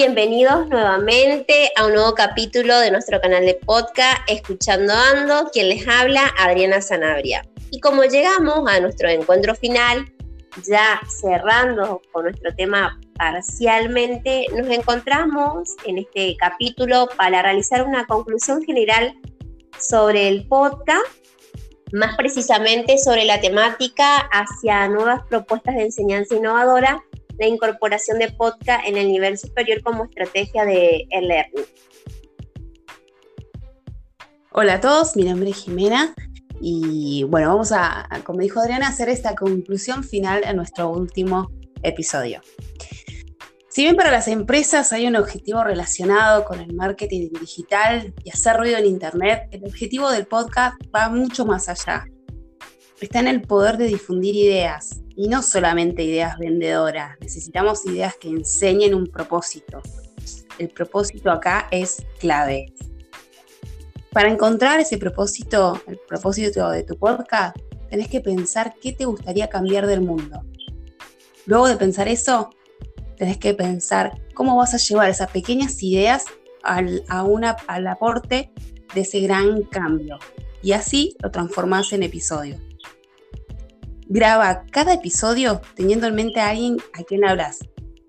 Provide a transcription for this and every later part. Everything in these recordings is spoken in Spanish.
Bienvenidos nuevamente a un nuevo capítulo de nuestro canal de podcast Escuchando Ando, quien les habla, Adriana Sanabria. Y como llegamos a nuestro encuentro final, ya cerrando con nuestro tema parcialmente, nos encontramos en este capítulo para realizar una conclusión general sobre el podcast, más precisamente sobre la temática hacia nuevas propuestas de enseñanza innovadora, la incorporación de podcast en el nivel superior como estrategia de e-learning. Hola a todos, mi nombre es Jimena y bueno, vamos a, como dijo Adriana, hacer esta conclusión final a nuestro último episodio. Si bien para las empresas hay un objetivo relacionado con el marketing digital y hacer ruido en Internet, el objetivo del podcast va mucho más allá. Está en el poder de difundir ideas y no solamente ideas vendedoras, necesitamos ideas que enseñen un propósito. El propósito acá es clave. Para encontrar ese propósito, el propósito de tu podcast, tenés que pensar qué te gustaría cambiar del mundo. Luego de pensar eso, tenés que pensar cómo vas a llevar esas pequeñas ideas al, a una, al aporte de ese gran cambio. Y así lo transformás en episodio. Graba cada episodio teniendo en mente a alguien a quien hablas,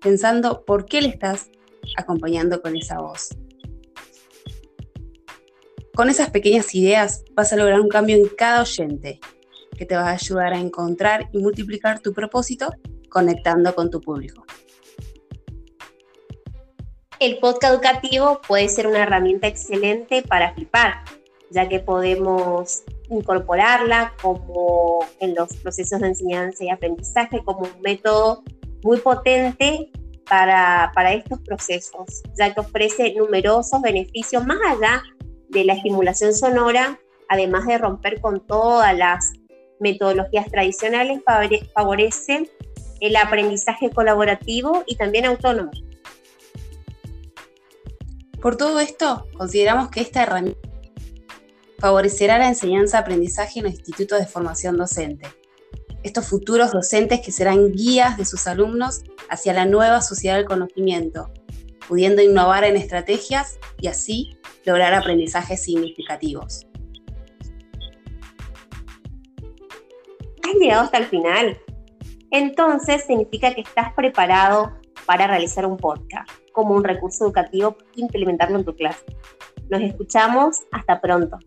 pensando por qué le estás acompañando con esa voz. Con esas pequeñas ideas vas a lograr un cambio en cada oyente que te va a ayudar a encontrar y multiplicar tu propósito conectando con tu público. El podcast educativo puede ser una herramienta excelente para flipar, ya que podemos incorporarla como en los procesos de enseñanza y aprendizaje como un método muy potente para, para estos procesos, ya que ofrece numerosos beneficios más allá de la estimulación sonora, además de romper con todas las metodologías tradicionales, favorece el aprendizaje colaborativo y también autónomo. Por todo esto, consideramos que esta herramienta favorecerá la enseñanza-aprendizaje en los institutos de formación docente. Estos futuros docentes que serán guías de sus alumnos hacia la nueva sociedad del conocimiento, pudiendo innovar en estrategias y así lograr aprendizajes significativos. Has llegado hasta el final. Entonces significa que estás preparado para realizar un podcast como un recurso educativo e implementarlo en tu clase. Nos escuchamos, hasta pronto.